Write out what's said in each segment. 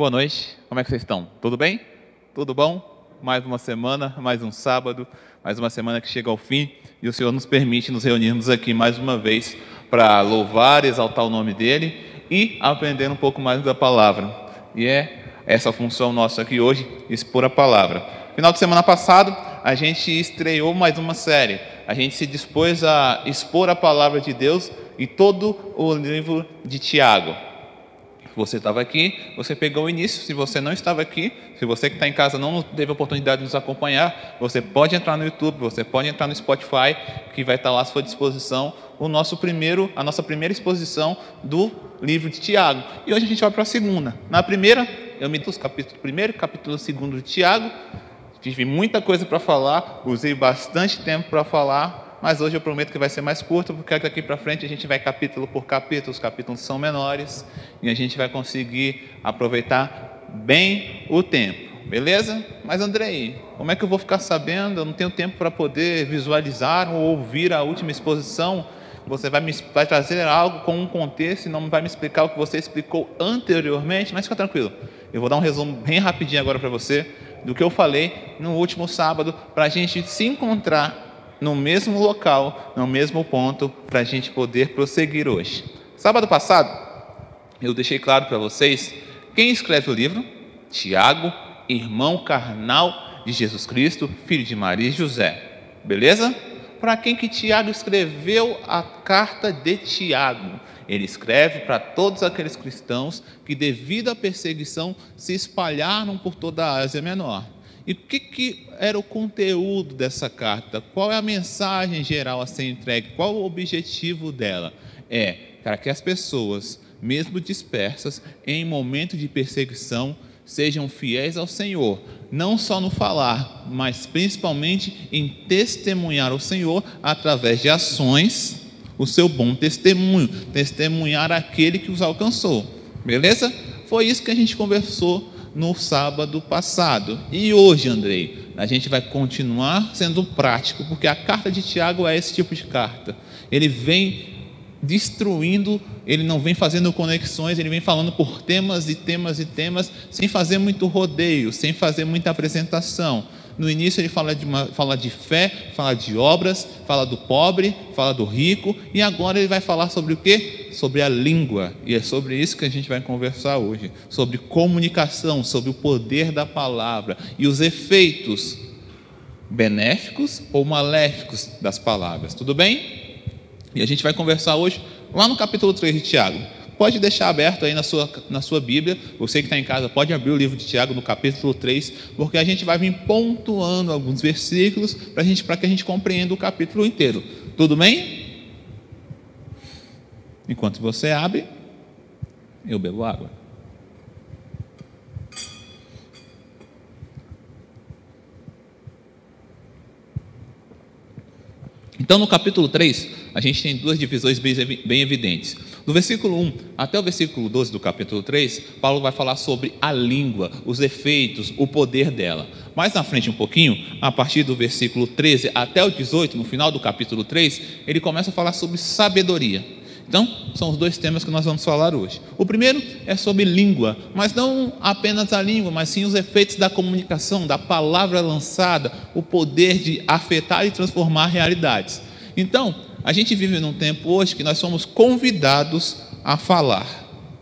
Boa noite, como é que vocês estão? Tudo bem? Tudo bom? Mais uma semana, mais um sábado, mais uma semana que chega ao fim e o Senhor nos permite nos reunirmos aqui mais uma vez para louvar, exaltar o nome dEle e aprender um pouco mais da palavra. E é essa função nossa aqui hoje, expor a palavra. Final de semana passado, a gente estreou mais uma série. A gente se dispôs a expor a palavra de Deus e todo o livro de Tiago. Você estava aqui, você pegou o início. Se você não estava aqui, se você que está em casa não teve a oportunidade de nos acompanhar, você pode entrar no YouTube, você pode entrar no Spotify, que vai estar lá à sua disposição o nosso primeiro, a nossa primeira exposição do livro de Tiago. E hoje a gente vai para a segunda. Na primeira, eu me trouxe capítulo primeiro, capítulo segundo de Tiago. Tive muita coisa para falar, usei bastante tempo para falar, mas hoje eu prometo que vai ser mais curto, porque daqui para frente a gente vai capítulo por capítulo, os capítulos são menores e a gente vai conseguir aproveitar bem o tempo. Beleza? Mas Andrei, como é que eu vou ficar sabendo? Eu não tenho tempo para poder visualizar ou ouvir a última exposição. Você vai me vai trazer algo com um contexto e não vai me explicar o que você explicou anteriormente, mas fica tranquilo. Eu vou dar um resumo bem rapidinho agora para você do que eu falei no último sábado, para a gente se encontrar no mesmo local, no mesmo ponto, para a gente poder prosseguir hoje. Sábado passado, eu deixei claro para vocês quem escreve o livro: Tiago, irmão carnal de Jesus Cristo, filho de Maria e José. Beleza? Para quem que Tiago escreveu a carta de Tiago? Ele escreve para todos aqueles cristãos que, devido à perseguição, se espalharam por toda a Ásia Menor. E o que, que era o conteúdo dessa carta? Qual é a mensagem geral a ser entregue? Qual o objetivo dela? É para que as pessoas, mesmo dispersas, em momento de perseguição, sejam fiéis ao Senhor, não só no falar, mas principalmente em testemunhar o Senhor através de ações o seu bom testemunho, testemunhar aquele que os alcançou. Beleza? Foi isso que a gente conversou no sábado passado. E hoje, Andrei, a gente vai continuar sendo prático, porque a carta de Tiago é esse tipo de carta. Ele vem destruindo, ele não vem fazendo conexões, ele vem falando por temas e temas e temas, sem fazer muito rodeio, sem fazer muita apresentação. No início ele fala de, uma, fala de fé, fala de obras, fala do pobre, fala do rico, e agora ele vai falar sobre o que? Sobre a língua. E é sobre isso que a gente vai conversar hoje. Sobre comunicação, sobre o poder da palavra e os efeitos benéficos ou maléficos das palavras. Tudo bem? E a gente vai conversar hoje lá no capítulo 3 de Tiago pode deixar aberto aí na sua, na sua Bíblia. Você que está em casa pode abrir o livro de Tiago no capítulo 3, porque a gente vai vir pontuando alguns versículos para que a gente compreenda o capítulo inteiro. Tudo bem? Enquanto você abre, eu bebo água. Então, no capítulo 3, a gente tem duas divisões bem evidentes. Do versículo 1 até o versículo 12 do capítulo 3, Paulo vai falar sobre a língua, os efeitos, o poder dela. Mais na frente um pouquinho, a partir do versículo 13 até o 18, no final do capítulo 3, ele começa a falar sobre sabedoria. Então, são os dois temas que nós vamos falar hoje. O primeiro é sobre língua, mas não apenas a língua, mas sim os efeitos da comunicação, da palavra lançada, o poder de afetar e transformar realidades. Então, a gente vive num tempo hoje que nós somos convidados a falar,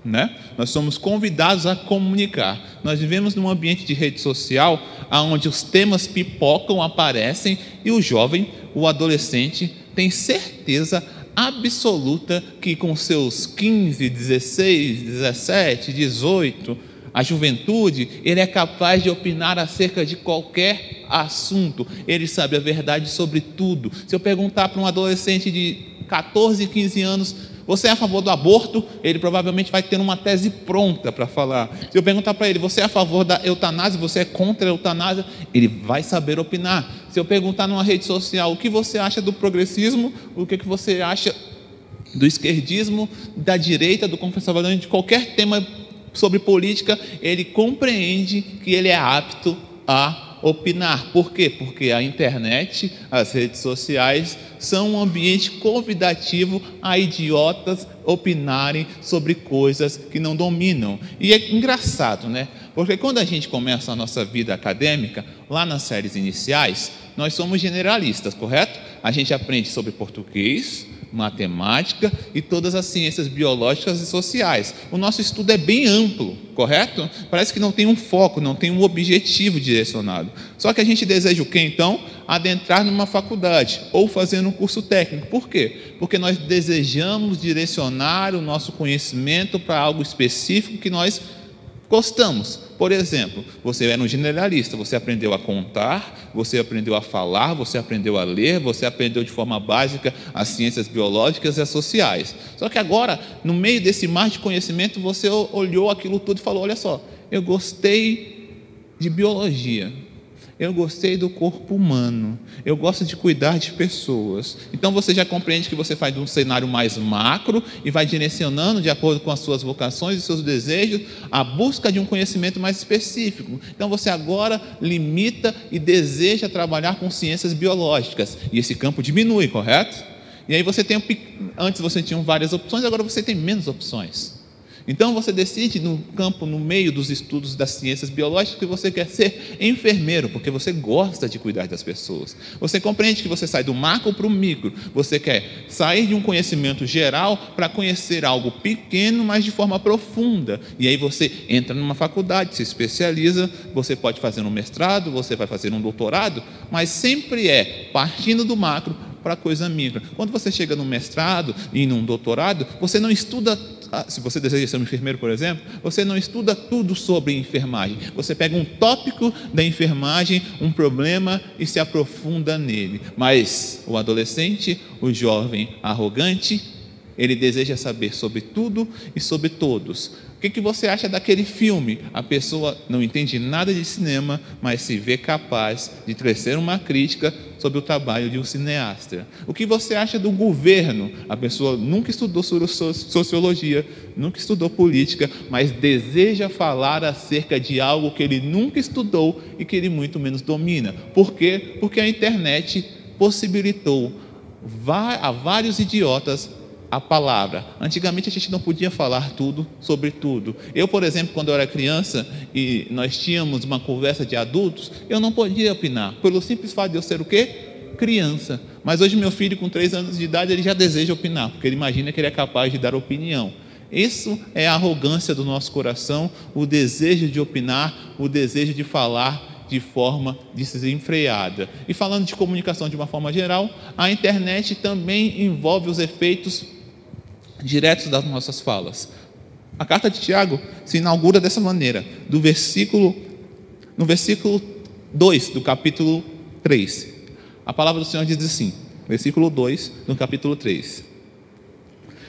né? Nós somos convidados a comunicar. Nós vivemos num ambiente de rede social onde os temas pipocam, aparecem e o jovem, o adolescente, tem certeza absoluta que com seus 15, 16, 17, 18, a juventude, ele é capaz de opinar acerca de qualquer assunto, ele sabe a verdade sobre tudo. Se eu perguntar para um adolescente de 14, 15 anos, você é a favor do aborto? Ele provavelmente vai ter uma tese pronta para falar. Se eu perguntar para ele, você é a favor da eutanásia? Você é contra a eutanásia? Ele vai saber opinar. Se eu perguntar numa rede social, o que você acha do progressismo? O que, que você acha do esquerdismo, da direita, do conservadorismo, de qualquer tema sobre política, ele compreende que ele é apto a opinar. Por quê? Porque a internet, as redes sociais são um ambiente convidativo a idiotas opinarem sobre coisas que não dominam. E é engraçado, né? Porque quando a gente começa a nossa vida acadêmica, lá nas séries iniciais, nós somos generalistas, correto? A gente aprende sobre português, matemática e todas as ciências biológicas e sociais. O nosso estudo é bem amplo, correto? Parece que não tem um foco, não tem um objetivo direcionado. Só que a gente deseja o quê então? Adentrar numa faculdade ou fazer um curso técnico. Por quê? Porque nós desejamos direcionar o nosso conhecimento para algo específico que nós gostamos. Por exemplo, você era um generalista, você aprendeu a contar, você aprendeu a falar, você aprendeu a ler, você aprendeu de forma básica as ciências biológicas e as sociais. Só que agora, no meio desse mar de conhecimento, você olhou aquilo tudo e falou: olha só, eu gostei de biologia, eu gostei do corpo humano. Eu gosto de cuidar de pessoas. Então você já compreende que você faz um cenário mais macro e vai direcionando, de acordo com as suas vocações e seus desejos, a busca de um conhecimento mais específico. Então você agora limita e deseja trabalhar com ciências biológicas. E esse campo diminui, correto? E aí você tem. Antes você tinha várias opções, agora você tem menos opções. Então você decide no campo, no meio dos estudos das ciências biológicas, que você quer ser enfermeiro, porque você gosta de cuidar das pessoas. Você compreende que você sai do macro para o micro. Você quer sair de um conhecimento geral para conhecer algo pequeno, mas de forma profunda. E aí você entra numa faculdade, se especializa, você pode fazer um mestrado, você vai fazer um doutorado, mas sempre é partindo do macro para coisa micro. Quando você chega no mestrado e num doutorado, você não estuda se você deseja ser um enfermeiro, por exemplo, você não estuda tudo sobre enfermagem. Você pega um tópico da enfermagem, um problema e se aprofunda nele. Mas o adolescente, o jovem arrogante, ele deseja saber sobre tudo e sobre todos. O que, que você acha daquele filme? A pessoa não entende nada de cinema, mas se vê capaz de trazer uma crítica sobre o trabalho de um cineasta. O que você acha do governo? A pessoa nunca estudou sociologia, nunca estudou política, mas deseja falar acerca de algo que ele nunca estudou e que ele muito menos domina. Por quê? Porque a internet possibilitou a vários idiotas a palavra. Antigamente a gente não podia falar tudo sobre tudo. Eu, por exemplo, quando eu era criança e nós tínhamos uma conversa de adultos, eu não podia opinar, pelo simples fato de eu ser o quê? Criança. Mas hoje meu filho, com três anos de idade, ele já deseja opinar, porque ele imagina que ele é capaz de dar opinião. Isso é a arrogância do nosso coração, o desejo de opinar, o desejo de falar de forma desenfreada. E falando de comunicação de uma forma geral, a internet também envolve os efeitos diretos das nossas falas. A carta de Tiago se inaugura dessa maneira, do versículo no versículo 2 do capítulo 3. A palavra do Senhor diz assim, versículo 2 do capítulo 3.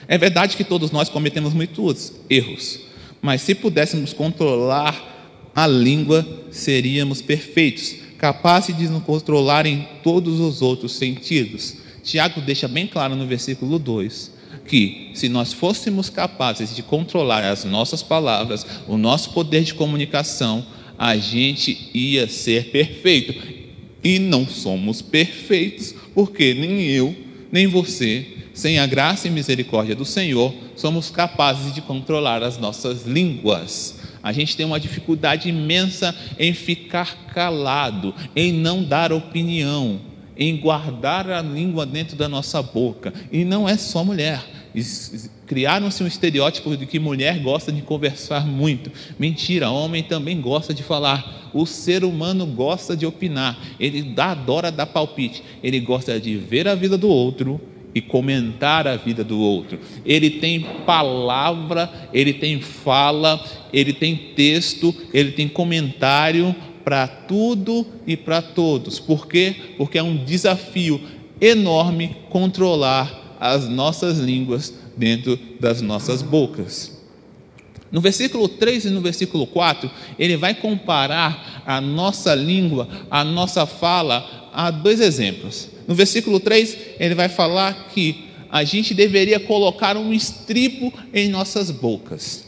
É verdade que todos nós cometemos muitos erros, mas se pudéssemos controlar a língua, seríamos perfeitos, capazes de nos controlar em todos os outros sentidos. Tiago deixa bem claro no versículo 2 que se nós fôssemos capazes de controlar as nossas palavras, o nosso poder de comunicação, a gente ia ser perfeito. E não somos perfeitos, porque nem eu, nem você, sem a graça e misericórdia do Senhor, somos capazes de controlar as nossas línguas. A gente tem uma dificuldade imensa em ficar calado, em não dar opinião, em guardar a língua dentro da nossa boca. E não é só mulher Criaram-se um estereótipo de que mulher gosta de conversar muito. Mentira, homem também gosta de falar. O ser humano gosta de opinar. Ele adora dar palpite. Ele gosta de ver a vida do outro e comentar a vida do outro. Ele tem palavra, ele tem fala, ele tem texto, ele tem comentário para tudo e para todos. Por quê? Porque é um desafio enorme controlar as nossas línguas dentro das nossas bocas. No versículo 3 e no versículo 4, ele vai comparar a nossa língua, a nossa fala, a dois exemplos. No versículo 3, ele vai falar que a gente deveria colocar um estribo em nossas bocas.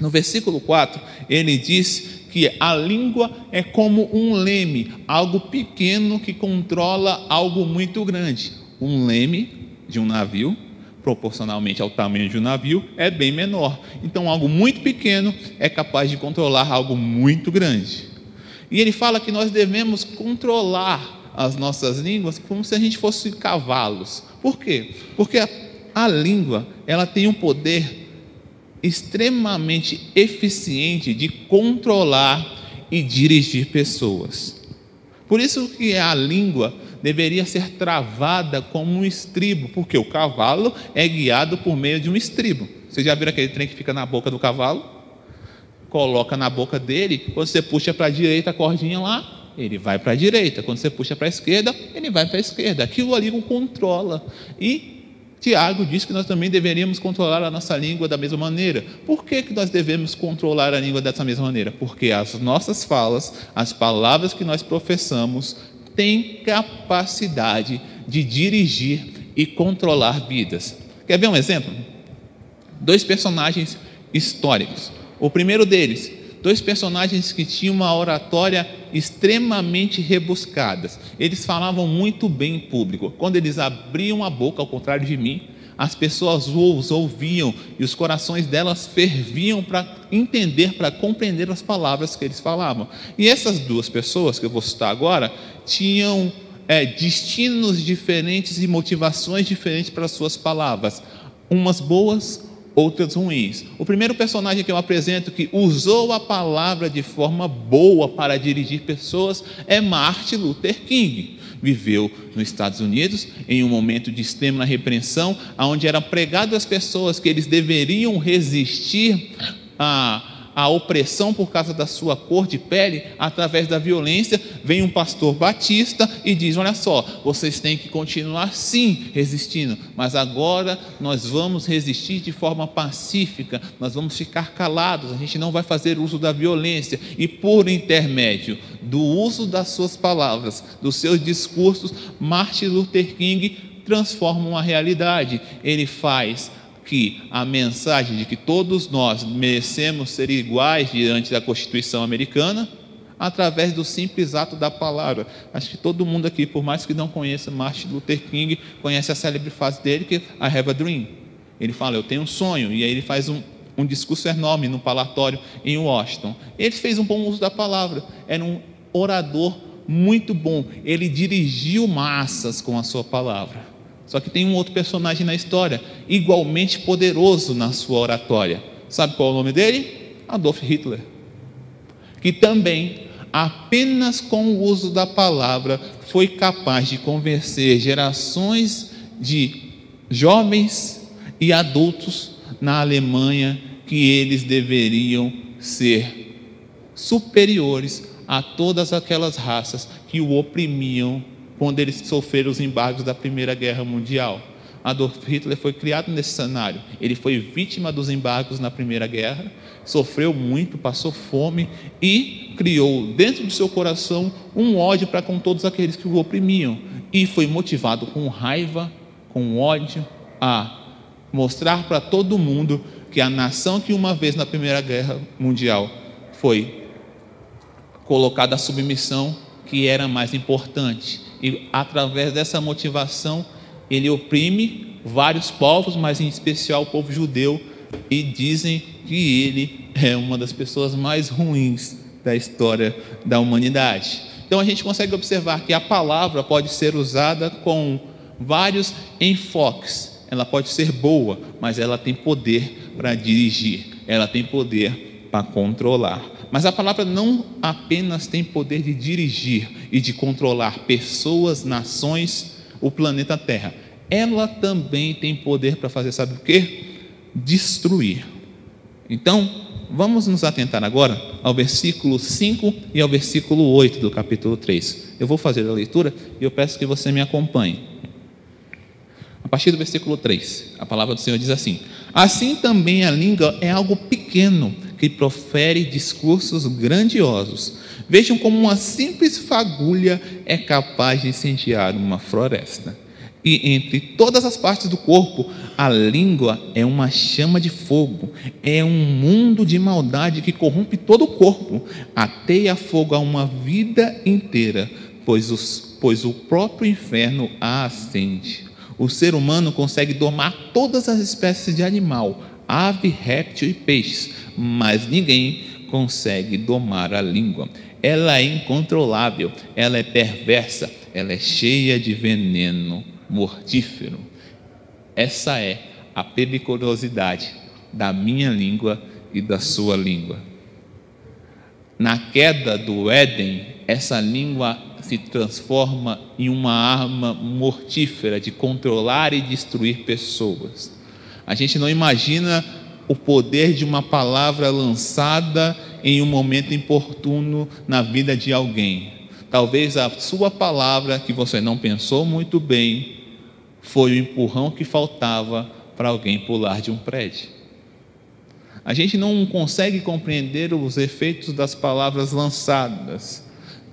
No versículo 4, ele diz que a língua é como um leme, algo pequeno que controla algo muito grande um leme de um navio, proporcionalmente ao tamanho de um navio, é bem menor. Então, algo muito pequeno é capaz de controlar algo muito grande. E ele fala que nós devemos controlar as nossas línguas como se a gente fosse cavalos. Por quê? Porque a, a língua, ela tem um poder extremamente eficiente de controlar e dirigir pessoas. Por isso que a língua deveria ser travada como um estribo, porque o cavalo é guiado por meio de um estribo. Você já viram aquele trem que fica na boca do cavalo? Coloca na boca dele, quando você puxa para a direita a cordinha lá, ele vai para a direita. Quando você puxa para a esquerda, ele vai para a esquerda. Aquilo ali o controla. E Tiago diz que nós também deveríamos controlar a nossa língua da mesma maneira. Por que, que nós devemos controlar a língua dessa mesma maneira? Porque as nossas falas, as palavras que nós professamos, têm capacidade de dirigir e controlar vidas. Quer ver um exemplo? Dois personagens históricos. O primeiro deles, dois personagens que tinham uma oratória extremamente rebuscadas. Eles falavam muito bem em público. Quando eles abriam a boca, ao contrário de mim, as pessoas os ouviam e os corações delas ferviam para entender, para compreender as palavras que eles falavam. E essas duas pessoas que eu vou citar agora tinham é, destinos diferentes e motivações diferentes para as suas palavras, umas boas, outras ruins. O primeiro personagem que eu apresento que usou a palavra de forma boa para dirigir pessoas é Martin Luther King. Viveu nos Estados Unidos em um momento de extrema repreensão, onde era pregado às pessoas que eles deveriam resistir a a opressão por causa da sua cor de pele, através da violência, vem um pastor batista e diz: Olha só, vocês têm que continuar sim resistindo, mas agora nós vamos resistir de forma pacífica, nós vamos ficar calados, a gente não vai fazer uso da violência, e por intermédio do uso das suas palavras, dos seus discursos, Martin Luther King transforma uma realidade, ele faz que a mensagem de que todos nós merecemos ser iguais diante da Constituição americana, através do simples ato da palavra. Acho que todo mundo aqui, por mais que não conheça Martin Luther King, conhece a célebre frase dele que I have a dream. Ele fala, eu tenho um sonho, e aí ele faz um, um discurso enorme no palatório em Washington. Ele fez um bom uso da palavra, era um orador muito bom, ele dirigiu massas com a sua palavra. Só que tem um outro personagem na história, igualmente poderoso na sua oratória. Sabe qual é o nome dele? Adolf Hitler. Que também, apenas com o uso da palavra, foi capaz de convencer gerações de jovens e adultos na Alemanha que eles deveriam ser superiores a todas aquelas raças que o oprimiam quando eles sofreram os embargos da Primeira Guerra Mundial. Adolf Hitler foi criado nesse cenário. Ele foi vítima dos embargos na Primeira Guerra, sofreu muito, passou fome e criou dentro do seu coração um ódio para com todos aqueles que o oprimiam. E foi motivado com raiva, com ódio, a mostrar para todo mundo que a nação que uma vez na Primeira Guerra Mundial foi colocada à submissão, que era mais importante e através dessa motivação ele oprime vários povos, mas em especial o povo judeu, e dizem que ele é uma das pessoas mais ruins da história da humanidade. Então a gente consegue observar que a palavra pode ser usada com vários enfoques. Ela pode ser boa, mas ela tem poder para dirigir, ela tem poder para controlar. Mas a palavra não apenas tem poder de dirigir e de controlar pessoas, nações, o planeta Terra. Ela também tem poder para fazer, sabe o que? Destruir. Então, vamos nos atentar agora ao versículo 5 e ao versículo 8 do capítulo 3. Eu vou fazer a leitura e eu peço que você me acompanhe. A partir do versículo 3, a palavra do Senhor diz assim: Assim também a língua é algo pequeno que profere discursos grandiosos. Vejam como uma simples fagulha é capaz de incendiar uma floresta. E entre todas as partes do corpo, a língua é uma chama de fogo, é um mundo de maldade que corrompe todo o corpo, ateia fogo a uma vida inteira, pois, os, pois o próprio inferno a acende. O ser humano consegue domar todas as espécies de animal, ave, réptil e peixes, mas ninguém consegue domar a língua. Ela é incontrolável, ela é perversa, ela é cheia de veneno mortífero. Essa é a periculosidade da minha língua e da sua língua. Na queda do Éden, essa língua se transforma em uma arma mortífera de controlar e destruir pessoas. A gente não imagina o poder de uma palavra lançada em um momento importuno na vida de alguém. Talvez a sua palavra, que você não pensou muito bem, foi o empurrão que faltava para alguém pular de um prédio. A gente não consegue compreender os efeitos das palavras lançadas.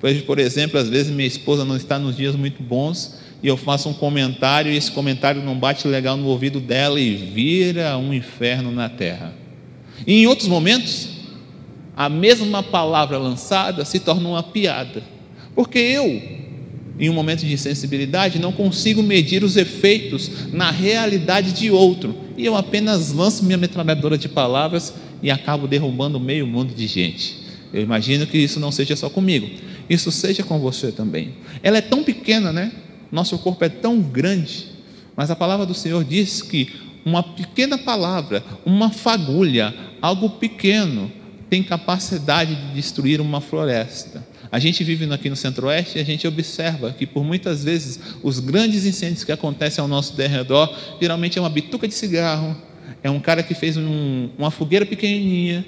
Pois, por exemplo, às vezes minha esposa não está nos dias muito bons e eu faço um comentário e esse comentário não bate legal no ouvido dela e vira um inferno na terra. E em outros momentos, a mesma palavra lançada se torna uma piada. Porque eu, em um momento de sensibilidade, não consigo medir os efeitos na realidade de outro. E eu apenas lanço minha metralhadora de palavras e acabo derrubando meio mundo de gente. Eu imagino que isso não seja só comigo, isso seja com você também. Ela é tão pequena, né? Nosso corpo é tão grande, mas a palavra do Senhor diz que uma pequena palavra, uma fagulha, algo pequeno, tem capacidade de destruir uma floresta. A gente vive aqui no Centro-Oeste e a gente observa que, por muitas vezes, os grandes incêndios que acontecem ao nosso derredor, geralmente é uma bituca de cigarro, é um cara que fez um, uma fogueira pequenininha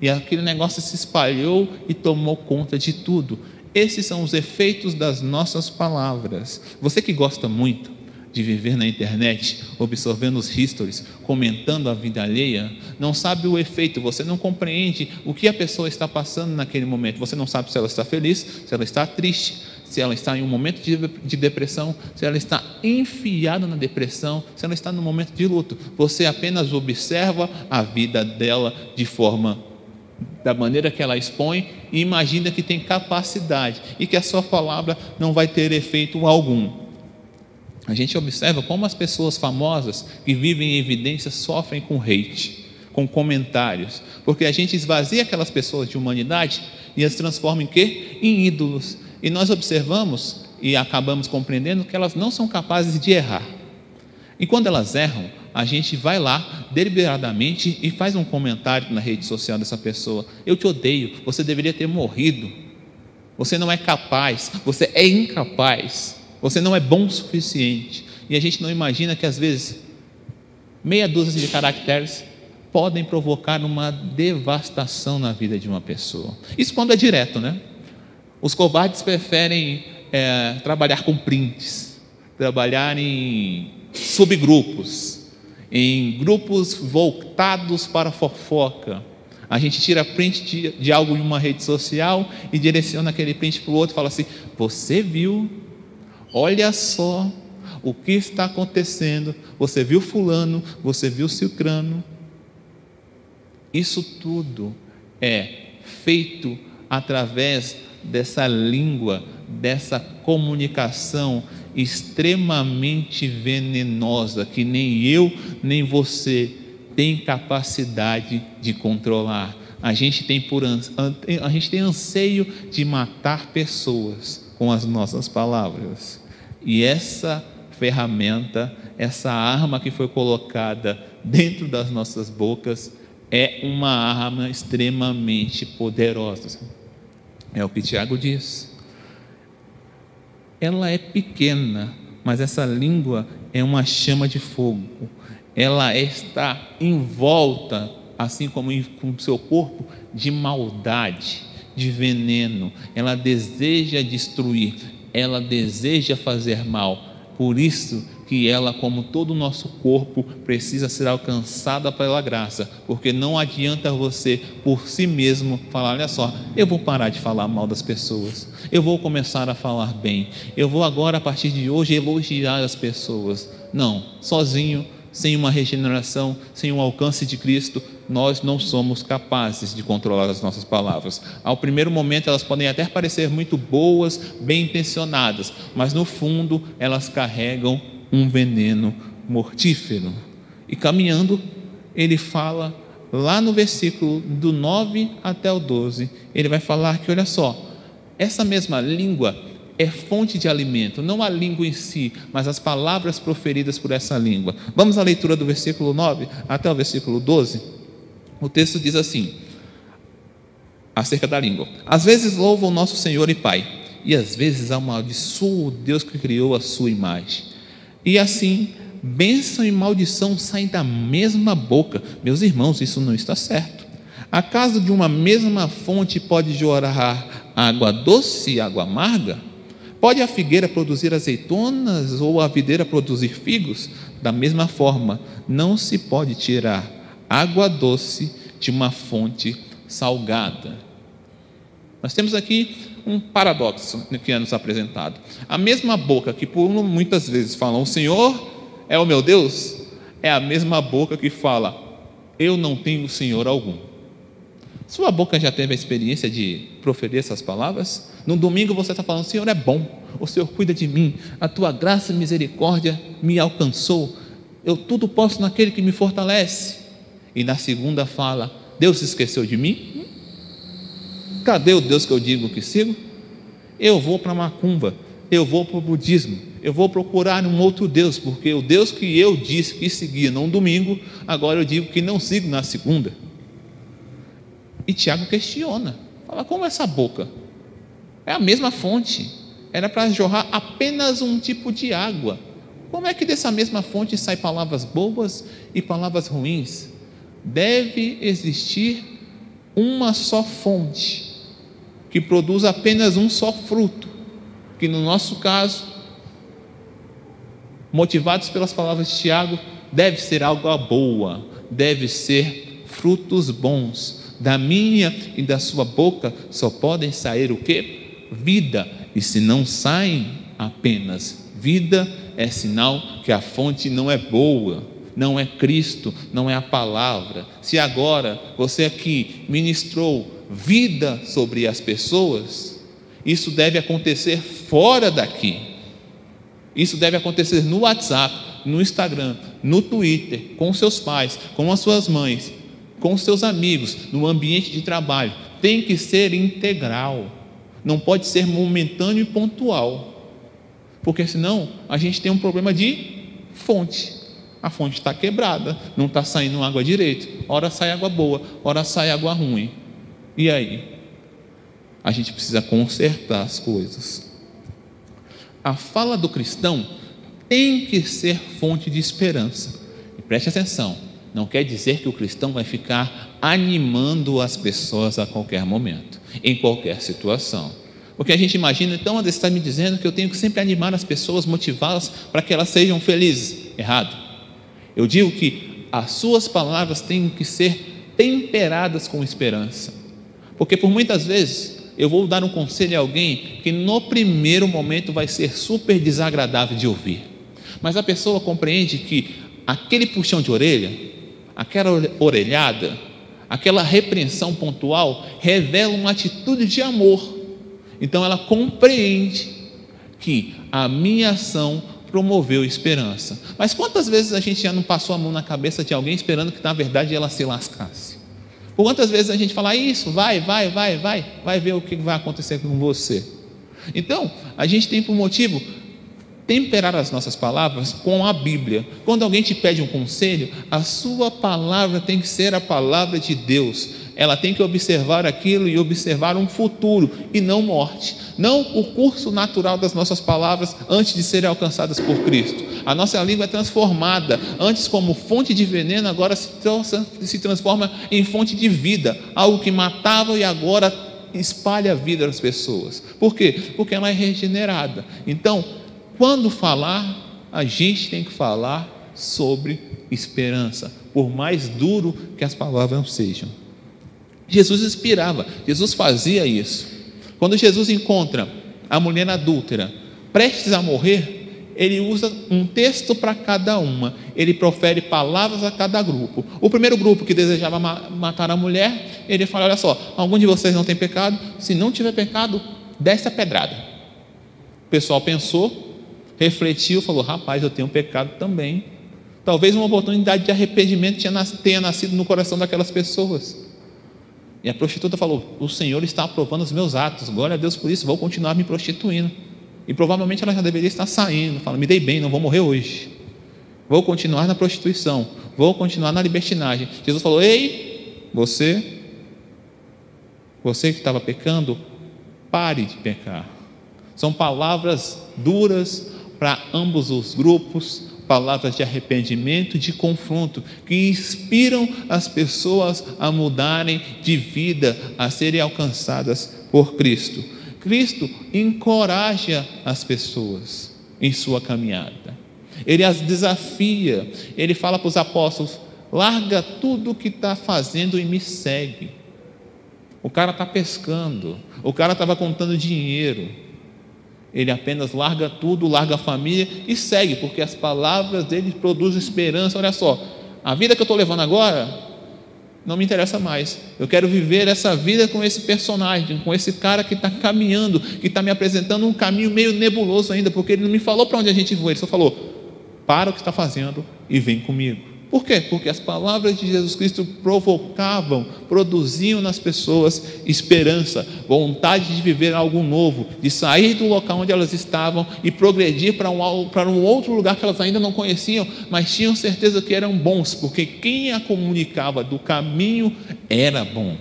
e aquele negócio se espalhou e tomou conta de tudo. Esses são os efeitos das nossas palavras. Você que gosta muito, de viver na internet, observando os histories, comentando a vida alheia, não sabe o efeito, você não compreende o que a pessoa está passando naquele momento. Você não sabe se ela está feliz, se ela está triste, se ela está em um momento de depressão, se ela está enfiada na depressão, se ela está no momento de luto. Você apenas observa a vida dela de forma da maneira que ela expõe e imagina que tem capacidade e que a sua palavra não vai ter efeito algum a gente observa como as pessoas famosas que vivem em evidência sofrem com hate, com comentários, porque a gente esvazia aquelas pessoas de humanidade e as transforma em quê? Em ídolos. E nós observamos e acabamos compreendendo que elas não são capazes de errar. E quando elas erram, a gente vai lá deliberadamente e faz um comentário na rede social dessa pessoa. Eu te odeio, você deveria ter morrido. Você não é capaz, você é incapaz. Você não é bom o suficiente. E a gente não imagina que às vezes meia dúzia de caracteres podem provocar uma devastação na vida de uma pessoa. Isso quando é direto, né? Os covardes preferem é, trabalhar com prints, trabalhar em subgrupos, em grupos voltados para fofoca. A gente tira print de, de algo em uma rede social e direciona aquele print para o outro e fala assim: Você viu Olha só o que está acontecendo. Você viu Fulano, você viu Cicrano. Isso tudo é feito através dessa língua, dessa comunicação extremamente venenosa que nem eu nem você tem capacidade de controlar. A gente tem por a gente tem anseio de matar pessoas com as nossas palavras. E essa ferramenta, essa arma que foi colocada dentro das nossas bocas, é uma arma extremamente poderosa. É o que Tiago diz. Ela é pequena, mas essa língua é uma chama de fogo. Ela está envolta, assim como com seu corpo, de maldade, de veneno. Ela deseja destruir, ela deseja fazer mal. Por isso que ela, como todo o nosso corpo, precisa ser alcançada pela graça, porque não adianta você por si mesmo falar, olha só, eu vou parar de falar mal das pessoas. Eu vou começar a falar bem. Eu vou agora a partir de hoje elogiar as pessoas. Não, sozinho sem uma regeneração, sem um alcance de Cristo, nós não somos capazes de controlar as nossas palavras. Ao primeiro momento, elas podem até parecer muito boas, bem intencionadas, mas no fundo, elas carregam um veneno mortífero. E caminhando, ele fala lá no versículo do 9 até o 12, ele vai falar que, olha só, essa mesma língua é fonte de alimento, não a língua em si, mas as palavras proferidas por essa língua. Vamos à leitura do versículo 9 até o versículo 12. O texto diz assim: acerca da língua. Às vezes louva o nosso Senhor e Pai, e às vezes amaldiçoa o Deus que criou a sua imagem. E assim, bênção e maldição saem da mesma boca. Meus irmãos, isso não está certo. Acaso de uma mesma fonte pode jorrar água doce e água amarga? Pode a figueira produzir azeitonas ou a videira produzir figos? Da mesma forma, não se pode tirar água doce de uma fonte salgada. Nós temos aqui um paradoxo que é nos apresentado. A mesma boca que por muitas vezes fala, o Senhor é o meu Deus, é a mesma boca que fala, eu não tenho Senhor algum. Sua boca já teve a experiência de proferir essas palavras? No domingo você está falando, Senhor é bom, o Senhor cuida de mim, a tua graça e misericórdia me alcançou, eu tudo posso naquele que me fortalece. E na segunda fala, Deus esqueceu de mim? Cadê o Deus que eu digo que sigo? Eu vou para macumba, eu vou para o budismo, eu vou procurar um outro Deus, porque o Deus que eu disse que seguia no domingo, agora eu digo que não sigo na segunda. E Tiago questiona, fala como essa boca? É a mesma fonte, era para jorrar apenas um tipo de água. Como é que dessa mesma fonte saem palavras boas e palavras ruins? Deve existir uma só fonte que produz apenas um só fruto, que no nosso caso, motivados pelas palavras de Tiago, deve ser algo boa, deve ser frutos bons. Da minha e da sua boca só podem sair o que? Vida. E se não saem apenas vida, é sinal que a fonte não é boa, não é Cristo, não é a palavra. Se agora você aqui ministrou vida sobre as pessoas, isso deve acontecer fora daqui. Isso deve acontecer no WhatsApp, no Instagram, no Twitter, com seus pais, com as suas mães, com seus amigos, no ambiente de trabalho. Tem que ser integral. Não pode ser momentâneo e pontual. Porque senão a gente tem um problema de fonte. A fonte está quebrada, não está saindo água direito. Ora sai água boa, ora sai água ruim. E aí? A gente precisa consertar as coisas. A fala do cristão tem que ser fonte de esperança. E preste atenção, não quer dizer que o cristão vai ficar animando as pessoas a qualquer momento, em qualquer situação. Porque a gente imagina, então, André está me dizendo que eu tenho que sempre animar as pessoas, motivá-las para que elas sejam felizes. Errado. Eu digo que as suas palavras têm que ser temperadas com esperança. Porque por muitas vezes eu vou dar um conselho a alguém que no primeiro momento vai ser super desagradável de ouvir. Mas a pessoa compreende que aquele puxão de orelha, aquela orelhada, aquela repreensão pontual revela uma atitude de amor. Então ela compreende que a minha ação promoveu esperança. Mas quantas vezes a gente já não passou a mão na cabeça de alguém esperando que na verdade ela se lascasse? Quantas vezes a gente fala isso, vai, vai, vai, vai, vai ver o que vai acontecer com você. Então, a gente tem por motivo temperar as nossas palavras com a Bíblia. Quando alguém te pede um conselho, a sua palavra tem que ser a palavra de Deus. Ela tem que observar aquilo e observar um futuro e não morte. Não o curso natural das nossas palavras antes de serem alcançadas por Cristo. A nossa língua é transformada, antes como fonte de veneno, agora se transforma em fonte de vida, algo que matava e agora espalha a vida das pessoas. Por quê? Porque ela é regenerada. Então, quando falar, a gente tem que falar sobre esperança, por mais duro que as palavras sejam. Jesus inspirava, Jesus fazia isso. Quando Jesus encontra a mulher adúltera, prestes a morrer, ele usa um texto para cada uma, ele profere palavras a cada grupo. O primeiro grupo que desejava matar a mulher, ele fala: Olha só, algum de vocês não tem pecado? Se não tiver pecado, desce a pedrada. O pessoal pensou, refletiu, falou: rapaz, eu tenho pecado também. Talvez uma oportunidade de arrependimento tenha nascido no coração daquelas pessoas. E a prostituta falou: O Senhor está aprovando os meus atos, glória a Deus por isso, vou continuar me prostituindo. E provavelmente ela já deveria estar saindo, fala: Me dei bem, não vou morrer hoje. Vou continuar na prostituição, vou continuar na libertinagem. Jesus falou: Ei, você, você que estava pecando, pare de pecar. São palavras duras para ambos os grupos, palavras de arrependimento, de confronto, que inspiram as pessoas a mudarem de vida, a serem alcançadas por Cristo. Cristo encoraja as pessoas em sua caminhada. Ele as desafia. Ele fala para os apóstolos: larga tudo o que está fazendo e me segue. O cara está pescando, o cara estava contando dinheiro, ele apenas larga tudo, larga a família e segue, porque as palavras dele produzem esperança. Olha só, a vida que eu estou levando agora não me interessa mais. Eu quero viver essa vida com esse personagem, com esse cara que está caminhando, que está me apresentando um caminho meio nebuloso ainda, porque ele não me falou para onde a gente voa, ele só falou: para o que está fazendo e vem comigo. Por quê? Porque as palavras de Jesus Cristo provocavam, produziam nas pessoas esperança, vontade de viver algo novo, de sair do local onde elas estavam e progredir para um, para um outro lugar que elas ainda não conheciam, mas tinham certeza que eram bons, porque quem a comunicava do caminho era bom.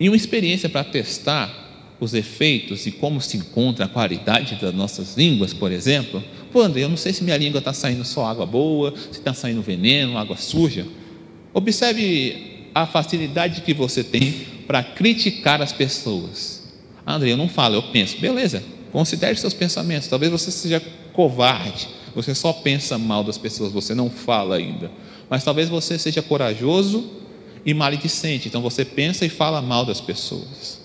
E uma experiência para testar os efeitos e como se encontra a qualidade das nossas línguas, por exemplo, Pô, André, eu não sei se minha língua está saindo só água boa, se está saindo veneno, água suja. Observe a facilidade que você tem para criticar as pessoas. André, eu não falo, eu penso. Beleza, considere seus pensamentos. Talvez você seja covarde, você só pensa mal das pessoas, você não fala ainda. Mas talvez você seja corajoso e maledicente, então você pensa e fala mal das pessoas.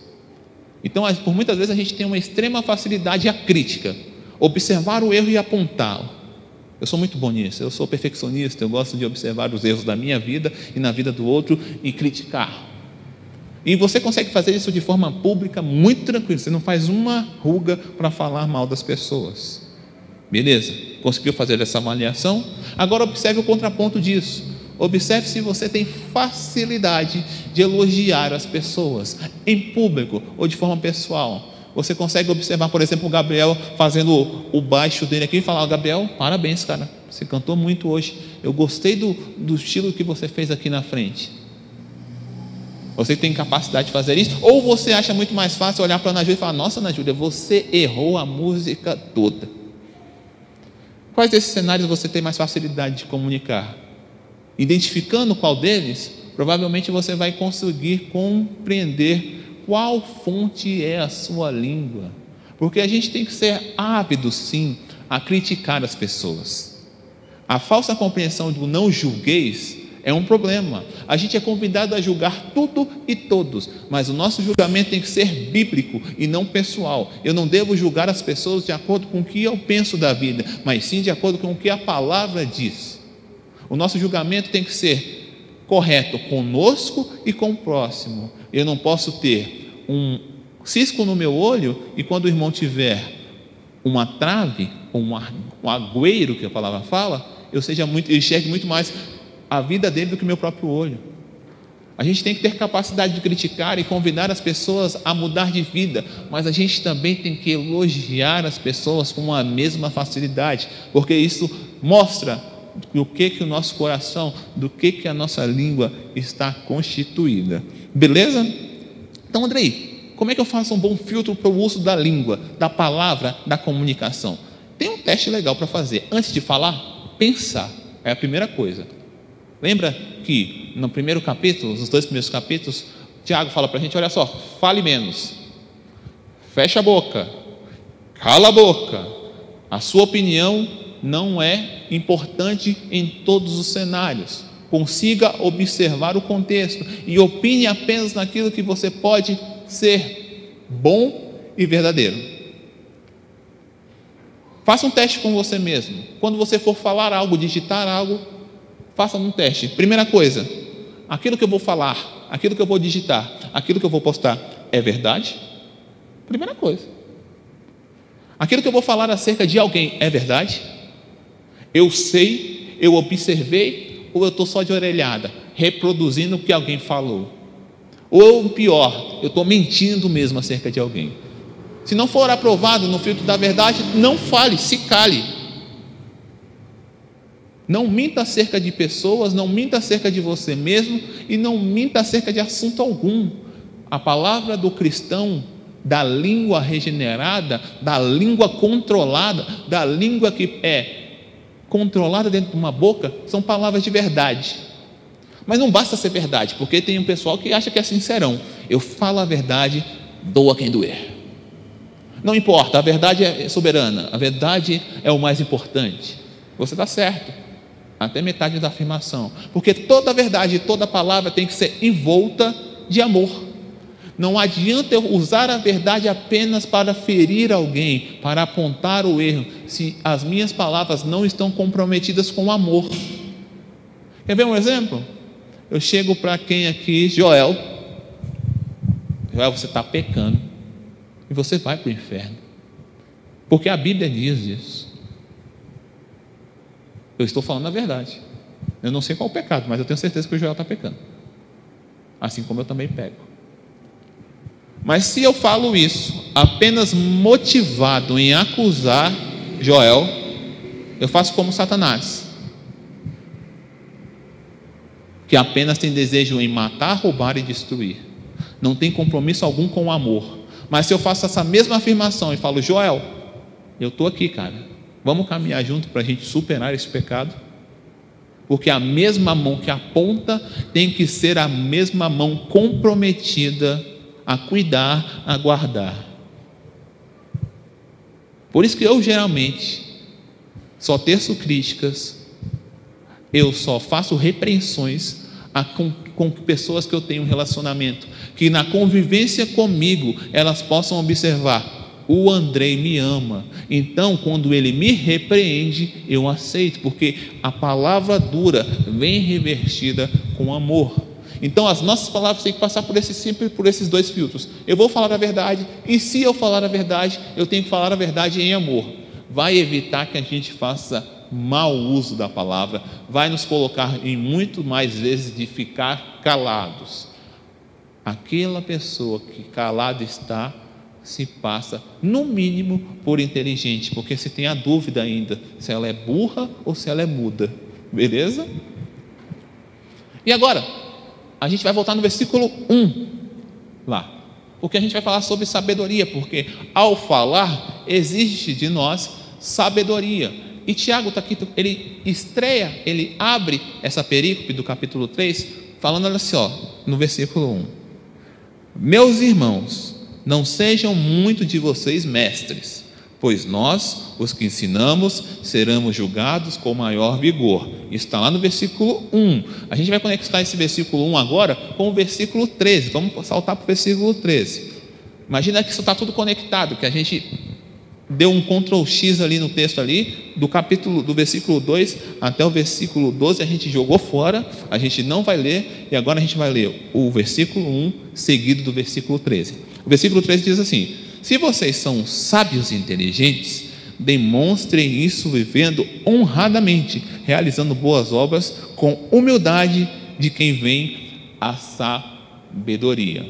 Então, por muitas vezes a gente tem uma extrema facilidade à crítica observar o erro e apontá-lo. Eu sou muito bom nisso, eu sou perfeccionista, eu gosto de observar os erros da minha vida e na vida do outro e criticar. E você consegue fazer isso de forma pública muito tranquilo, você não faz uma ruga para falar mal das pessoas. Beleza? Conseguiu fazer essa avaliação? Agora observe o contraponto disso. Observe se você tem facilidade de elogiar as pessoas em público ou de forma pessoal. Você consegue observar, por exemplo, o Gabriel fazendo o baixo dele aqui e falar: Gabriel, parabéns, cara, você cantou muito hoje. Eu gostei do, do estilo que você fez aqui na frente. Você tem capacidade de fazer isso? Ou você acha muito mais fácil olhar para a Ana Júlia e falar: Nossa, Ana Júlia, você errou a música toda. Quais desses cenários você tem mais facilidade de comunicar? Identificando qual deles, provavelmente você vai conseguir compreender qual fonte é a sua língua. Porque a gente tem que ser ávido, sim, a criticar as pessoas. A falsa compreensão do não julgueis é um problema. A gente é convidado a julgar tudo e todos, mas o nosso julgamento tem que ser bíblico e não pessoal. Eu não devo julgar as pessoas de acordo com o que eu penso da vida, mas sim de acordo com o que a palavra diz. O nosso julgamento tem que ser correto conosco e com o próximo. Eu não posso ter um cisco no meu olho e quando o irmão tiver uma trave, um, um agüeiro que a palavra fala, eu seja muito, eu enxergue muito mais a vida dele do que o meu próprio olho. A gente tem que ter capacidade de criticar e convidar as pessoas a mudar de vida, mas a gente também tem que elogiar as pessoas com a mesma facilidade, porque isso mostra do que que o nosso coração, do que que a nossa língua está constituída. Beleza? Então, Andrei, como é que eu faço um bom filtro para o uso da língua, da palavra, da comunicação? Tem um teste legal para fazer. Antes de falar, pensar. É a primeira coisa. Lembra que no primeiro capítulo, nos dois primeiros capítulos, Tiago fala para a gente: olha só, fale menos, feche a boca, cala a boca, a sua opinião não é importante em todos os cenários. Consiga observar o contexto e opine apenas naquilo que você pode ser bom e verdadeiro. Faça um teste com você mesmo. Quando você for falar algo, digitar algo, faça um teste. Primeira coisa, aquilo que eu vou falar, aquilo que eu vou digitar, aquilo que eu vou postar é verdade? Primeira coisa. Aquilo que eu vou falar acerca de alguém é verdade? Eu sei, eu observei, ou eu estou só de orelhada, reproduzindo o que alguém falou? Ou pior, eu estou mentindo mesmo acerca de alguém? Se não for aprovado no filtro da verdade, não fale, se cale. Não minta acerca de pessoas, não minta acerca de você mesmo e não minta acerca de assunto algum. A palavra do cristão, da língua regenerada, da língua controlada, da língua que é controlada dentro de uma boca, são palavras de verdade. Mas não basta ser verdade, porque tem um pessoal que acha que é sincerão. Eu falo a verdade, doa quem doer. Não importa, a verdade é soberana, a verdade é o mais importante. Você está certo, até metade da afirmação, porque toda verdade, toda palavra tem que ser envolta de amor. Não adianta eu usar a verdade apenas para ferir alguém, para apontar o erro, se as minhas palavras não estão comprometidas com amor. Quer ver um exemplo? Eu chego para quem aqui, Joel. Joel, você está pecando. E você vai para o inferno. Porque a Bíblia diz isso. Eu estou falando a verdade. Eu não sei qual o pecado, mas eu tenho certeza que o Joel está pecando. Assim como eu também pego. Mas se eu falo isso apenas motivado em acusar Joel, eu faço como Satanás que apenas tem desejo em matar, roubar e destruir. Não tem compromisso algum com o amor. Mas se eu faço essa mesma afirmação e falo, Joel, eu estou aqui, cara, vamos caminhar junto para a gente superar esse pecado? Porque a mesma mão que aponta tem que ser a mesma mão comprometida a cuidar, a guardar. Por isso que eu geralmente só teço críticas, eu só faço repreensões a, com, com pessoas que eu tenho um relacionamento, que na convivência comigo elas possam observar: o Andrei me ama. Então, quando ele me repreende, eu aceito, porque a palavra dura vem revertida com amor. Então, as nossas palavras têm que passar por esse sempre por esses dois filtros. Eu vou falar a verdade, e se eu falar a verdade, eu tenho que falar a verdade em amor. Vai evitar que a gente faça mau uso da palavra, vai nos colocar em muito mais vezes de ficar calados. Aquela pessoa que calada está, se passa, no mínimo, por inteligente, porque se tem a dúvida ainda se ela é burra ou se ela é muda, beleza? E agora, a gente vai voltar no versículo 1, lá, porque a gente vai falar sobre sabedoria, porque ao falar, existe de nós sabedoria. E Tiago está aqui, ele estreia, ele abre essa perícope do capítulo 3, falando assim, ó, no versículo 1: Meus irmãos, não sejam muito de vocês mestres, pois nós, os que ensinamos, seremos julgados com maior vigor. Está lá no versículo 1. A gente vai conectar esse versículo 1 agora com o versículo 13. Vamos saltar para o versículo 13. Imagina que isso está tudo conectado, que a gente deu um Ctrl X ali no texto ali, do capítulo, do versículo 2 até o versículo 12, a gente jogou fora, a gente não vai ler, e agora a gente vai ler o versículo 1, seguido do versículo 13. O versículo 13 diz assim: Se vocês são sábios e inteligentes, demonstrem isso vivendo honradamente, realizando boas obras com humildade de quem vem a sabedoria.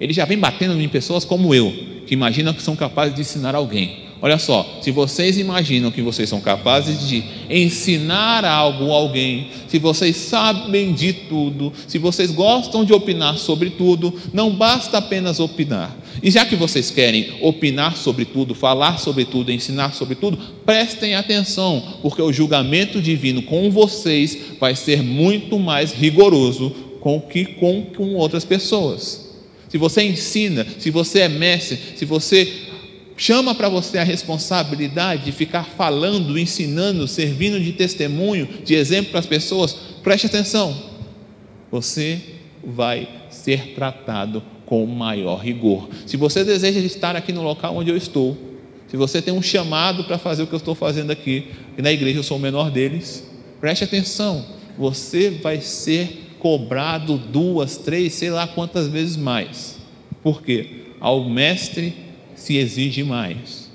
Ele já vem batendo em pessoas como eu, que imaginam que são capazes de ensinar alguém. Olha só, se vocês imaginam que vocês são capazes de ensinar algo a alguém, se vocês sabem de tudo, se vocês gostam de opinar sobre tudo, não basta apenas opinar. E já que vocês querem opinar sobre tudo, falar sobre tudo, ensinar sobre tudo, prestem atenção, porque o julgamento divino com vocês vai ser muito mais rigoroso com que com, com outras pessoas se você ensina, se você é mestre, se você chama para você a responsabilidade de ficar falando, ensinando, servindo de testemunho, de exemplo para as pessoas, preste atenção. Você vai ser tratado com maior rigor. Se você deseja estar aqui no local onde eu estou, se você tem um chamado para fazer o que eu estou fazendo aqui, e na igreja eu sou o menor deles, preste atenção. Você vai ser cobrado duas, três, sei lá quantas vezes mais. Por quê? Ao mestre se exige mais.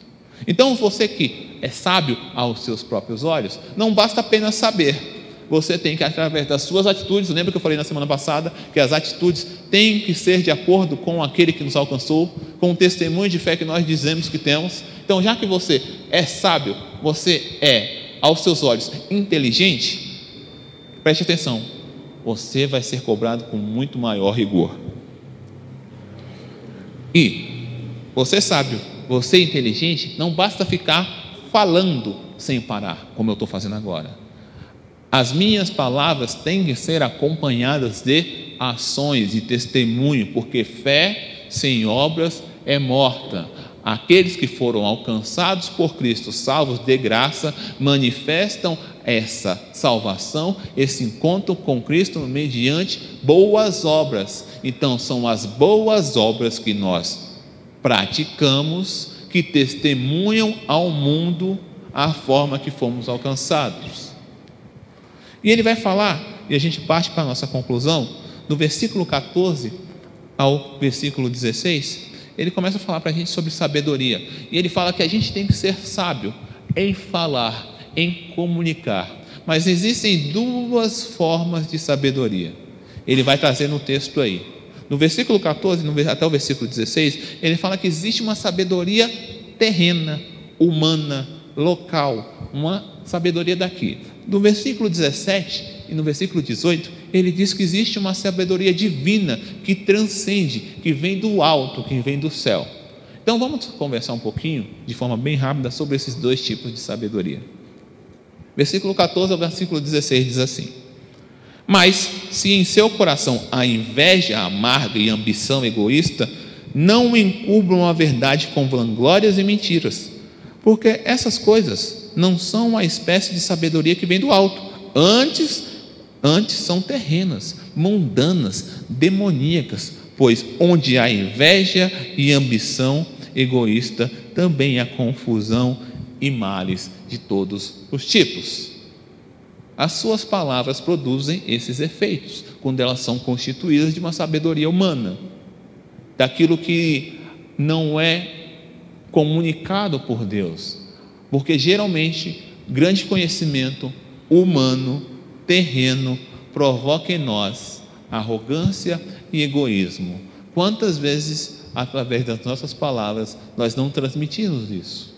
Então, você que é sábio aos seus próprios olhos, não basta apenas saber, você tem que, através das suas atitudes, lembra que eu falei na semana passada que as atitudes têm que ser de acordo com aquele que nos alcançou, com o testemunho de fé que nós dizemos que temos. Então, já que você é sábio, você é, aos seus olhos, inteligente, preste atenção, você vai ser cobrado com muito maior rigor. E você é sábio, você é inteligente, não basta ficar falando sem parar, como eu estou fazendo agora as minhas palavras têm que ser acompanhadas de ações e testemunho, porque fé sem obras é morta. Aqueles que foram alcançados por Cristo, salvos de graça, manifestam essa salvação, esse encontro com Cristo mediante boas obras. Então, são as boas obras que nós praticamos que testemunham ao mundo a forma que fomos alcançados. E ele vai falar, e a gente parte para a nossa conclusão, do versículo 14 ao versículo 16, ele começa a falar para a gente sobre sabedoria. E ele fala que a gente tem que ser sábio em falar, em comunicar. Mas existem duas formas de sabedoria. Ele vai trazer no texto aí. No versículo 14 até o versículo 16, ele fala que existe uma sabedoria terrena, humana, local, uma sabedoria daqui. No versículo 17 e no versículo 18, ele diz que existe uma sabedoria divina que transcende, que vem do alto, que vem do céu. Então vamos conversar um pouquinho, de forma bem rápida, sobre esses dois tipos de sabedoria. Versículo 14 ao versículo 16 diz assim: Mas se em seu coração há inveja amarga e ambição egoísta, não encubram a verdade com vanglórias e mentiras, porque essas coisas não são uma espécie de sabedoria que vem do alto. Antes, antes são terrenas, mundanas, demoníacas, pois onde há inveja e ambição egoísta, também há confusão e males de todos os tipos. As suas palavras produzem esses efeitos, quando elas são constituídas de uma sabedoria humana, daquilo que não é comunicado por Deus, porque geralmente grande conhecimento humano, terreno, provoca em nós arrogância e egoísmo. Quantas vezes, através das nossas palavras, nós não transmitimos isso?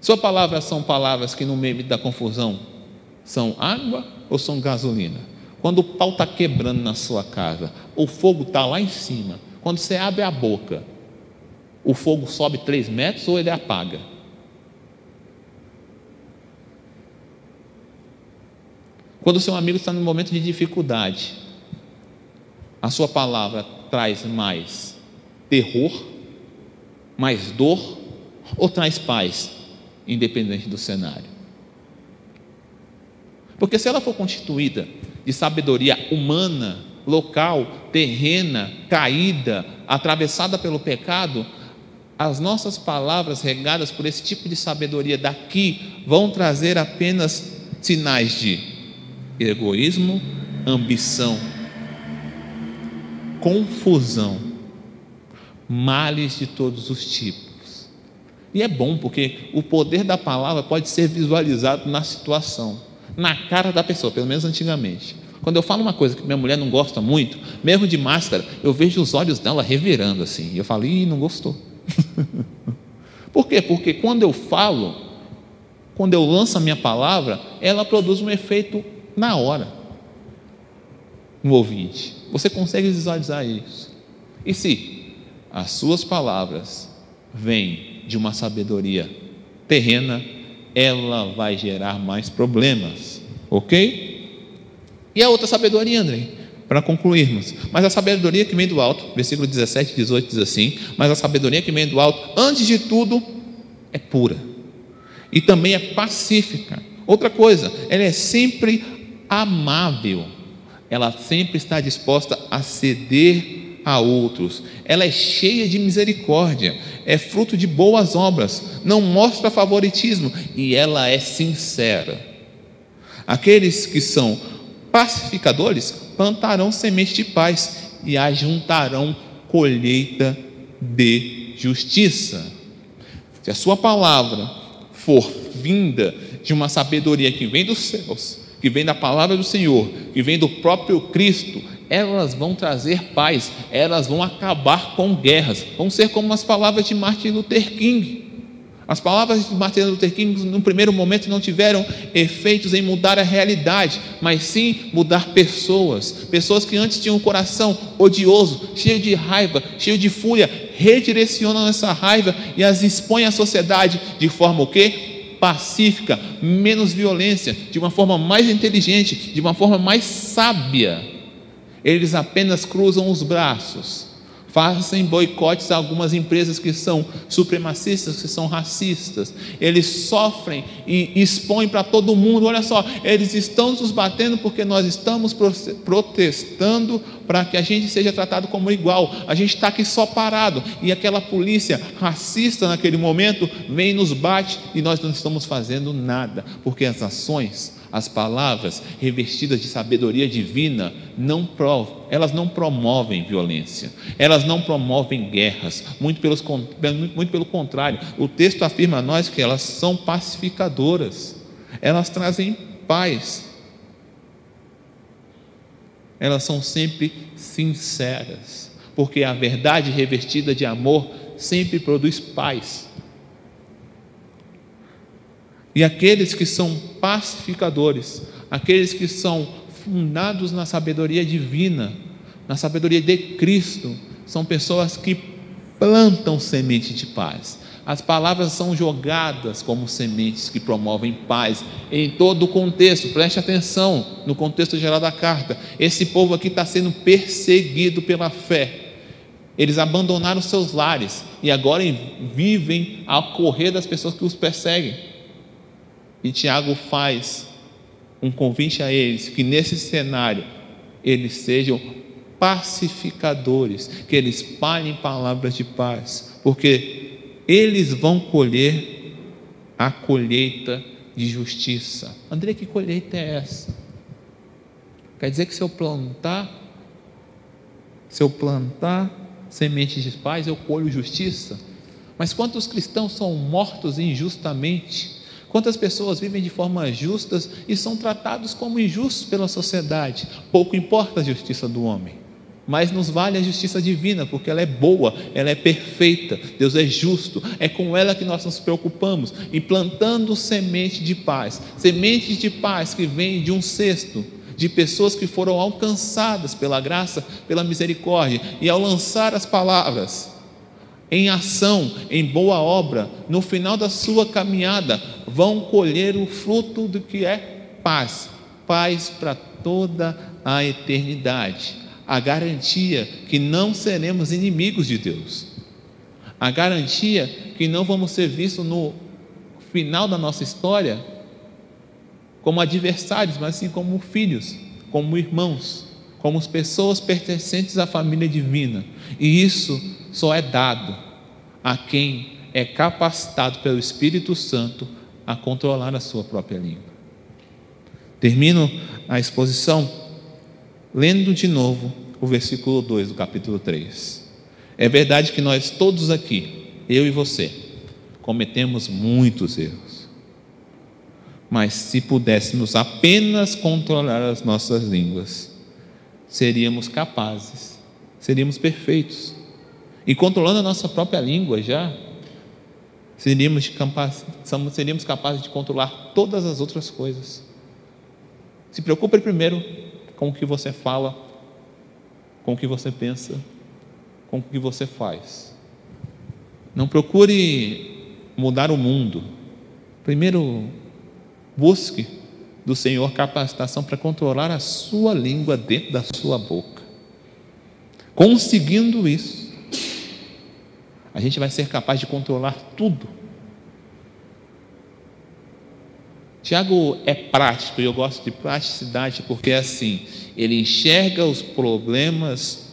Sua palavras são palavras que, no meio da confusão, são água ou são gasolina? Quando o pau está quebrando na sua casa, o fogo está lá em cima, quando você abre a boca, o fogo sobe três metros ou ele apaga? Quando o seu amigo está num momento de dificuldade, a sua palavra traz mais terror, mais dor ou traz paz, independente do cenário? Porque se ela for constituída de sabedoria humana, local, terrena, caída, atravessada pelo pecado, as nossas palavras regadas por esse tipo de sabedoria daqui vão trazer apenas sinais de egoísmo, ambição, confusão, males de todos os tipos. E é bom porque o poder da palavra pode ser visualizado na situação, na cara da pessoa, pelo menos antigamente. Quando eu falo uma coisa que minha mulher não gosta muito, mesmo de máscara, eu vejo os olhos dela revirando assim. E eu falo, ih, não gostou. Por quê? Porque quando eu falo, quando eu lanço a minha palavra, ela produz um efeito na hora no ouvinte. Você consegue visualizar isso. E se as suas palavras vêm de uma sabedoria terrena, ela vai gerar mais problemas, ok? E a outra sabedoria, André, para concluirmos. Mas a sabedoria que vem do alto, versículo 17 e 18 diz assim: Mas a sabedoria que vem do alto, antes de tudo, é pura e também é pacífica. Outra coisa, ela é sempre amável, ela sempre está disposta a ceder a outros, ela é cheia de misericórdia, é fruto de boas obras, não mostra favoritismo e ela é sincera. Aqueles que são pacificadores plantarão semente de paz e ajuntarão colheita de justiça. Se a sua palavra for vinda de uma sabedoria que vem dos céus, que vem da palavra do Senhor, que vem do próprio Cristo, elas vão trazer paz, elas vão acabar com guerras, vão ser como as palavras de Martin Luther King. As palavras de Martin Luther King, no primeiro momento, não tiveram efeitos em mudar a realidade, mas sim mudar pessoas. Pessoas que antes tinham um coração odioso, cheio de raiva, cheio de fúria, redirecionam essa raiva e as expõem à sociedade de forma o quê? Pacífica, menos violência, de uma forma mais inteligente, de uma forma mais sábia. Eles apenas cruzam os braços fazem boicotes a algumas empresas que são supremacistas, que são racistas. Eles sofrem e expõem para todo mundo: olha só, eles estão nos batendo porque nós estamos protestando para que a gente seja tratado como igual. A gente está aqui só parado e aquela polícia racista naquele momento vem e nos bate e nós não estamos fazendo nada, porque as ações as palavras revestidas de sabedoria divina não elas não promovem violência, elas não promovem guerras, muito, pelos, muito pelo contrário, o texto afirma a nós que elas são pacificadoras, elas trazem paz, elas são sempre sinceras, porque a verdade revestida de amor sempre produz paz. E aqueles que são pacificadores, aqueles que são fundados na sabedoria divina, na sabedoria de Cristo, são pessoas que plantam semente de paz. As palavras são jogadas como sementes que promovem paz em todo o contexto. Preste atenção no contexto geral da carta. Esse povo aqui está sendo perseguido pela fé. Eles abandonaram seus lares e agora vivem ao correr das pessoas que os perseguem. E Tiago faz um convite a eles que nesse cenário eles sejam pacificadores, que eles espalhem palavras de paz, porque eles vão colher a colheita de justiça. André, que colheita é essa? Quer dizer que se eu plantar, se eu plantar sementes de paz, eu colho justiça? Mas quantos cristãos são mortos injustamente? Quantas pessoas vivem de forma justas e são tratados como injustos pela sociedade? Pouco importa a justiça do homem, mas nos vale a justiça divina, porque ela é boa, ela é perfeita, Deus é justo, é com ela que nós nos preocupamos, implantando semente de paz, sementes de paz que vêm de um cesto de pessoas que foram alcançadas pela graça, pela misericórdia, e ao lançar as palavras, em ação, em boa obra, no final da sua caminhada, vão colher o fruto do que é paz, paz para toda a eternidade. A garantia que não seremos inimigos de Deus, a garantia que não vamos ser vistos no final da nossa história como adversários, mas sim como filhos, como irmãos, como pessoas pertencentes à família divina. E isso só é dado a quem é capacitado pelo Espírito Santo a controlar a sua própria língua. Termino a exposição lendo de novo o versículo 2 do capítulo 3. É verdade que nós todos aqui, eu e você, cometemos muitos erros. Mas se pudéssemos apenas controlar as nossas línguas, seríamos capazes, seríamos perfeitos e controlando a nossa própria língua já, seríamos, capazes, seríamos capazes de controlar todas as outras coisas. Se preocupe primeiro com o que você fala, com o que você pensa, com o que você faz. Não procure mudar o mundo. Primeiro, busque do Senhor capacitação para controlar a sua língua dentro da sua boca. Conseguindo isso, a gente vai ser capaz de controlar tudo. Tiago é prático, e eu gosto de praticidade porque é assim, ele enxerga os problemas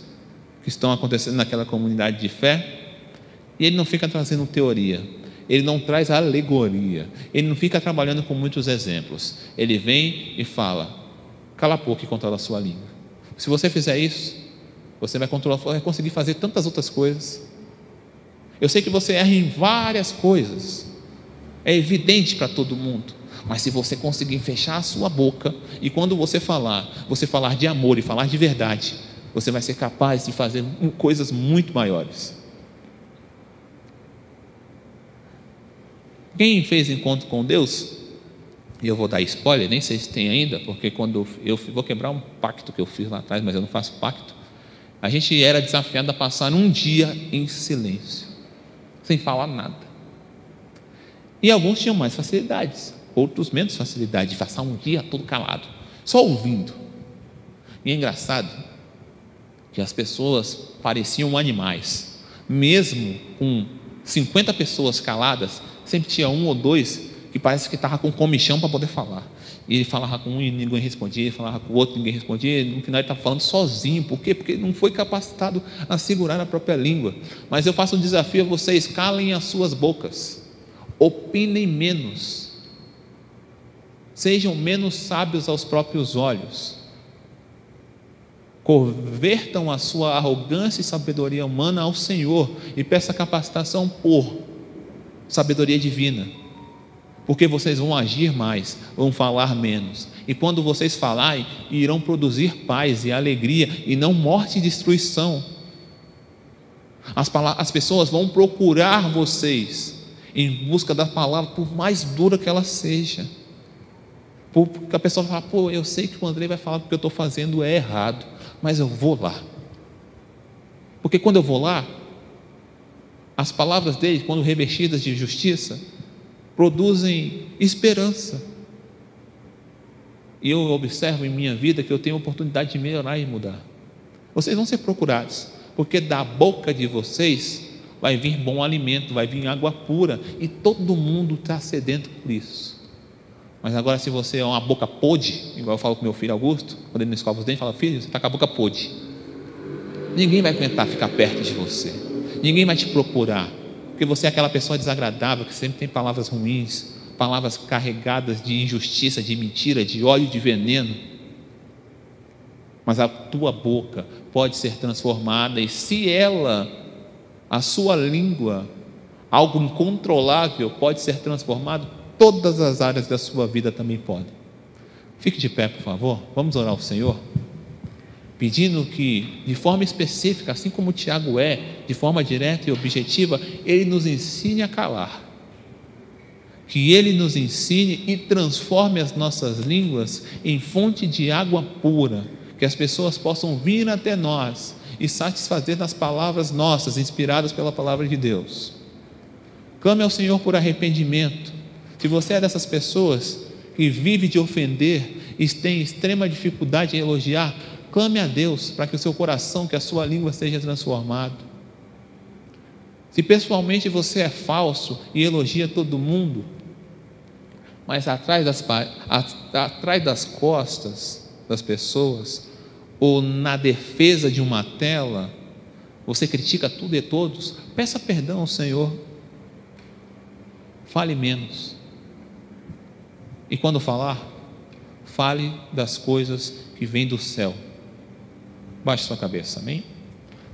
que estão acontecendo naquela comunidade de fé, e ele não fica trazendo teoria, ele não traz alegoria, ele não fica trabalhando com muitos exemplos. Ele vem e fala: cala a boca e controla a sua língua. Se você fizer isso, você vai, controlar, vai conseguir fazer tantas outras coisas. Eu sei que você erra em várias coisas, é evidente para todo mundo. Mas se você conseguir fechar a sua boca e quando você falar, você falar de amor e falar de verdade, você vai ser capaz de fazer coisas muito maiores. Quem fez encontro com Deus, e eu vou dar spoiler, nem sei se tem ainda, porque quando eu, eu vou quebrar um pacto que eu fiz lá atrás, mas eu não faço pacto. A gente era desafiado a passar um dia em silêncio, sem falar nada. E alguns tinham mais facilidades, outros menos facilidade de passar um dia todo calado, só ouvindo. E é engraçado que as pessoas pareciam animais, mesmo com 50 pessoas caladas, sempre tinha um ou dois que parece que estava com comichão para poder falar. E ele falava com um e ninguém respondia, ele falava com o outro ninguém respondia, no final ele estava falando sozinho, por quê? Porque não foi capacitado a segurar a própria língua. Mas eu faço um desafio a vocês: calem as suas bocas, opinem menos, sejam menos sábios aos próprios olhos, convertam a sua arrogância e sabedoria humana ao Senhor e peça capacitação por sabedoria divina. Porque vocês vão agir mais, vão falar menos. E quando vocês falarem, irão produzir paz e alegria e não morte e destruição. As, as pessoas vão procurar vocês em busca da palavra, por mais dura que ela seja. Porque a pessoa fala, pô, eu sei que o André vai falar que o que eu estou fazendo é errado, mas eu vou lá. Porque quando eu vou lá, as palavras dele, quando revestidas de justiça, produzem esperança. E eu observo em minha vida que eu tenho oportunidade de melhorar e mudar. Vocês vão ser procurados, porque da boca de vocês vai vir bom alimento, vai vir água pura, e todo mundo está sedento por isso. Mas agora, se você é uma boca podre, igual eu falo com meu filho Augusto, quando ele não escova os dentes, fala: Filho, você está com a boca podre. Ninguém vai aguentar ficar perto de você, ninguém vai te procurar, porque você é aquela pessoa desagradável que sempre tem palavras ruins, palavras carregadas de injustiça, de mentira, de óleo de veneno. Mas a tua boca pode ser transformada, e se ela, a sua língua, algo incontrolável, pode ser transformado, todas as áreas da sua vida também podem. Fique de pé, por favor. Vamos orar ao Senhor pedindo que, de forma específica, assim como Tiago é, de forma direta e objetiva, ele nos ensine a calar. Que ele nos ensine e transforme as nossas línguas em fonte de água pura, que as pessoas possam vir até nós e satisfazer nas palavras nossas, inspiradas pela palavra de Deus. Clame ao Senhor por arrependimento. Se você é dessas pessoas que vive de ofender e tem extrema dificuldade em elogiar, Clame a Deus para que o seu coração, que a sua língua seja transformado. Se pessoalmente você é falso e elogia todo mundo, mas atrás das, atrás das costas das pessoas, ou na defesa de uma tela, você critica tudo e todos, peça perdão ao Senhor. Fale menos. E quando falar, fale das coisas que vêm do céu Baixe sua cabeça, amém?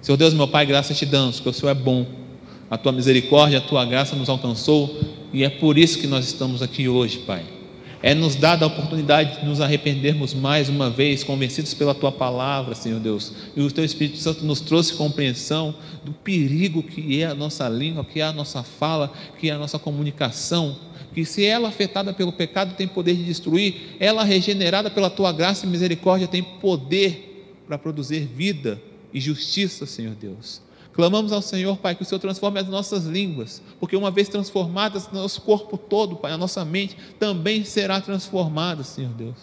Senhor Deus, meu Pai, graças te damos, porque o Senhor é bom. A tua misericórdia, a tua graça nos alcançou e é por isso que nós estamos aqui hoje, Pai. É nos dada a oportunidade de nos arrependermos mais uma vez, convencidos pela tua palavra, Senhor Deus. E o teu Espírito Santo nos trouxe compreensão do perigo que é a nossa língua, que é a nossa fala, que é a nossa comunicação. Que se ela afetada pelo pecado tem poder de destruir, ela regenerada pela tua graça e misericórdia tem poder para produzir vida e justiça, Senhor Deus. Clamamos ao Senhor, Pai, que o Senhor transforme as nossas línguas, porque uma vez transformadas, nosso corpo todo, Pai, a nossa mente também será transformada, Senhor Deus.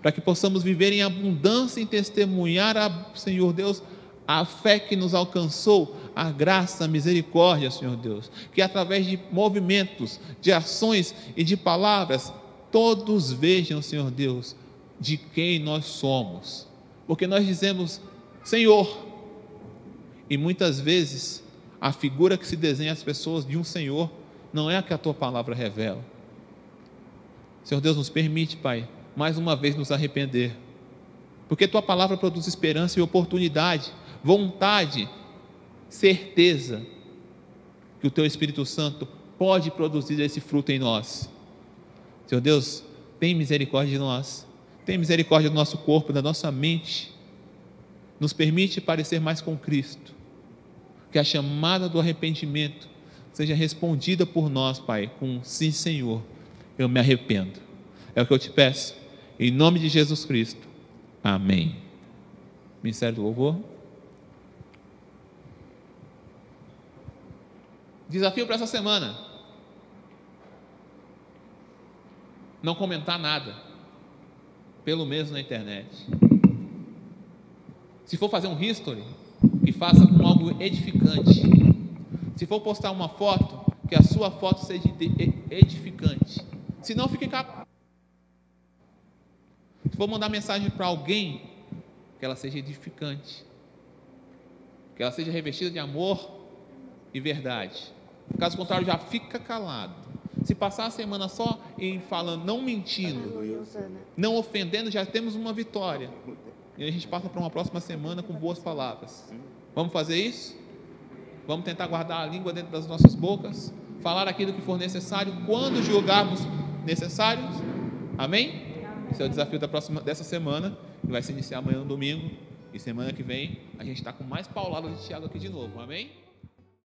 Para que possamos viver em abundância e testemunhar, a, Senhor Deus, a fé que nos alcançou, a graça, a misericórdia, Senhor Deus. Que através de movimentos, de ações e de palavras, todos vejam, Senhor Deus, de quem nós somos porque nós dizemos Senhor, e muitas vezes a figura que se desenha às pessoas de um Senhor não é a que a tua palavra revela. Senhor Deus, nos permite, Pai, mais uma vez nos arrepender, porque tua palavra produz esperança e oportunidade, vontade, certeza. que o Teu Espírito Santo pode produzir esse fruto em nós. Senhor Deus, tem misericórdia de nós, tem misericórdia do nosso corpo, da nossa mente, nos permite parecer mais com Cristo, que a chamada do arrependimento seja respondida por nós, Pai, com sim, Senhor, eu me arrependo. É o que eu te peço, em nome de Jesus Cristo. Amém. Ministério do Louvor. Desafio para essa semana: não comentar nada, pelo menos na internet. Se for fazer um history, que faça com algo edificante. Se for postar uma foto, que a sua foto seja edificante. Se não, fique cá. Se for mandar mensagem para alguém, que ela seja edificante. Que ela seja revestida de amor e verdade. Caso contrário, já fica calado. Se passar a semana só em falando, não mentindo, não ofendendo, já temos uma vitória. E a gente passa para uma próxima semana com boas palavras. Vamos fazer isso? Vamos tentar guardar a língua dentro das nossas bocas, falar aquilo que for necessário quando julgarmos necessários. Amém? Esse é o desafio da próxima dessa semana, que vai se iniciar amanhã no domingo. E semana que vem a gente está com mais paulada de Tiago aqui de novo. Amém?